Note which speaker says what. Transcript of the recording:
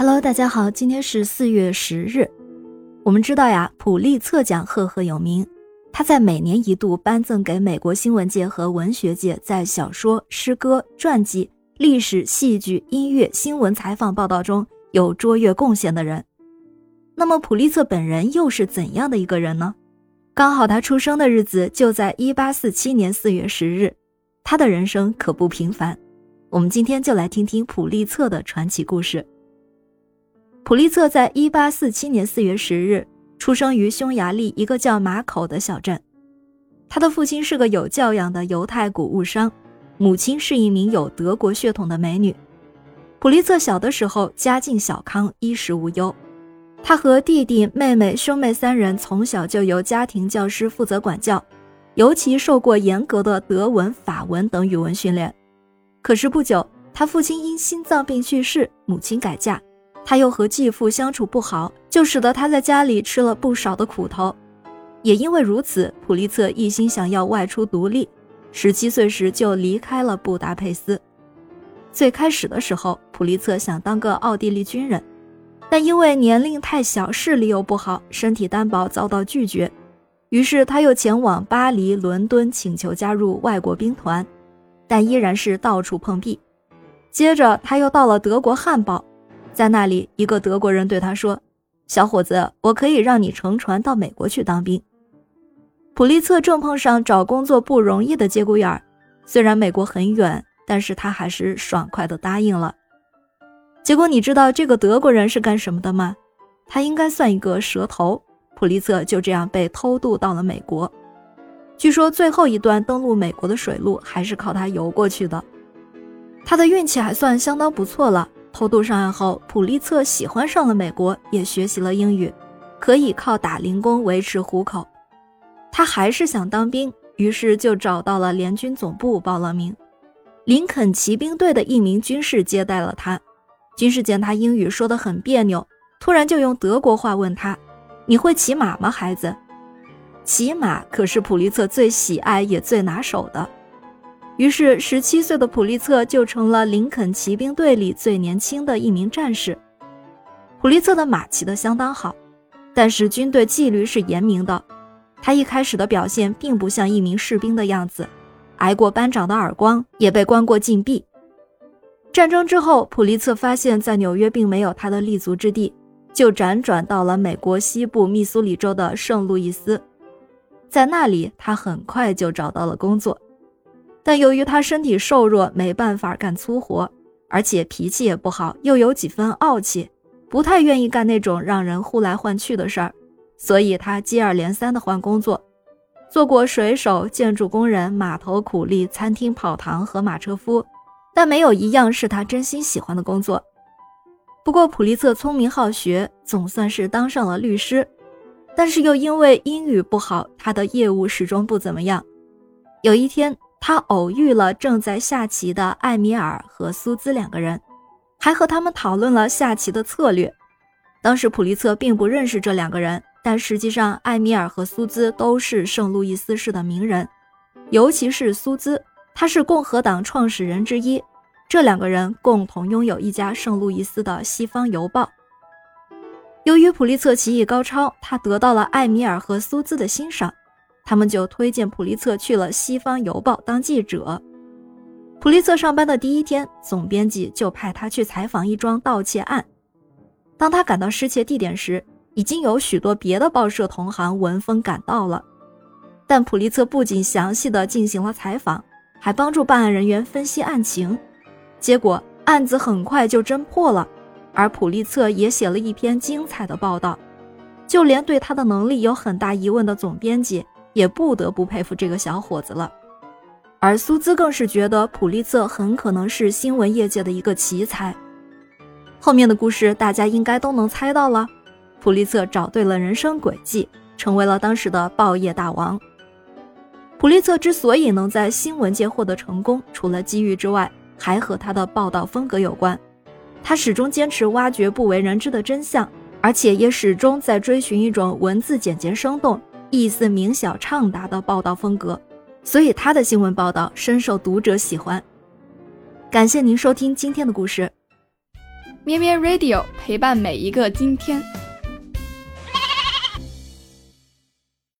Speaker 1: Hello，大家好，今天是四月十日。我们知道呀，普利策奖赫赫有名，他在每年一度颁赠给美国新闻界和文学界在小说、诗歌、传记、历史、戏剧、音乐、新闻采访报道中有卓越贡献的人。那么，普利策本人又是怎样的一个人呢？刚好他出生的日子就在一八四七年四月十日，他的人生可不平凡。我们今天就来听听普利策的传奇故事。普利策在一八四七年四月十日出生于匈牙利一个叫马口的小镇。他的父亲是个有教养的犹太谷物商，母亲是一名有德国血统的美女。普利策小的时候家境小康，衣食无忧。他和弟弟妹妹、兄妹三人从小就由家庭教师负责管教，尤其受过严格的德文、法文等语文训练。可是不久，他父亲因心脏病去世，母亲改嫁。他又和继父相处不好，就使得他在家里吃了不少的苦头。也因为如此，普利策一心想要外出独立。十七岁时就离开了布达佩斯。最开始的时候，普利策想当个奥地利军人，但因为年龄太小，视力又不好，身体单薄，遭到拒绝。于是他又前往巴黎、伦敦，请求加入外国兵团，但依然是到处碰壁。接着他又到了德国汉堡。在那里，一个德国人对他说：“小伙子，我可以让你乘船到美国去当兵。”普利策正碰上找工作不容易的节骨眼儿，虽然美国很远，但是他还是爽快地答应了。结果你知道这个德国人是干什么的吗？他应该算一个蛇头。普利策就这样被偷渡到了美国。据说最后一段登陆美国的水路还是靠他游过去的。他的运气还算相当不错了。偷渡上岸后，普利策喜欢上了美国，也学习了英语，可以靠打零工维持糊口。他还是想当兵，于是就找到了联军总部报了名。林肯骑兵队的一名军士接待了他。军士见他英语说得很别扭，突然就用德国话问他：“你会骑马吗，孩子？”骑马可是普利策最喜爱也最拿手的。于是，十七岁的普利策就成了林肯骑兵队里最年轻的一名战士。普利策的马骑得相当好，但是军队纪律是严明的。他一开始的表现并不像一名士兵的样子，挨过班长的耳光，也被关过禁闭。战争之后，普利策发现，在纽约并没有他的立足之地，就辗转到了美国西部密苏里州的圣路易斯，在那里，他很快就找到了工作。但由于他身体瘦弱，没办法干粗活，而且脾气也不好，又有几分傲气，不太愿意干那种让人呼来唤去的事儿，所以他接二连三的换工作，做过水手、建筑工人、码头苦力、餐厅跑堂和马车夫，但没有一样是他真心喜欢的工作。不过普利策聪明好学，总算是当上了律师，但是又因为英语不好，他的业务始终不怎么样。有一天。他偶遇了正在下棋的艾米尔和苏兹两个人，还和他们讨论了下棋的策略。当时普利策并不认识这两个人，但实际上艾米尔和苏兹都是圣路易斯市的名人，尤其是苏兹，他是共和党创始人之一。这两个人共同拥有一家圣路易斯的《西方邮报》。由于普利策棋艺高超，他得到了艾米尔和苏兹的欣赏。他们就推荐普利策去了《西方邮报》当记者。普利策上班的第一天，总编辑就派他去采访一桩盗窃案。当他赶到失窃地点时，已经有许多别的报社同行闻风赶到了。但普利策不仅详细的进行了采访，还帮助办案人员分析案情。结果案子很快就侦破了，而普利策也写了一篇精彩的报道。就连对他的能力有很大疑问的总编辑。也不得不佩服这个小伙子了，而苏兹更是觉得普利策很可能是新闻业界的一个奇才。后面的故事大家应该都能猜到了，普利策找对了人生轨迹，成为了当时的报业大王。普利策之所以能在新闻界获得成功，除了机遇之外，还和他的报道风格有关。他始终坚持挖掘不为人知的真相，而且也始终在追寻一种文字简洁生动。意思明晓畅达的报道风格，所以他的新闻报道深受读者喜欢。感谢您收听今天的故事。
Speaker 2: 咩咩 Radio 陪伴每一个今天。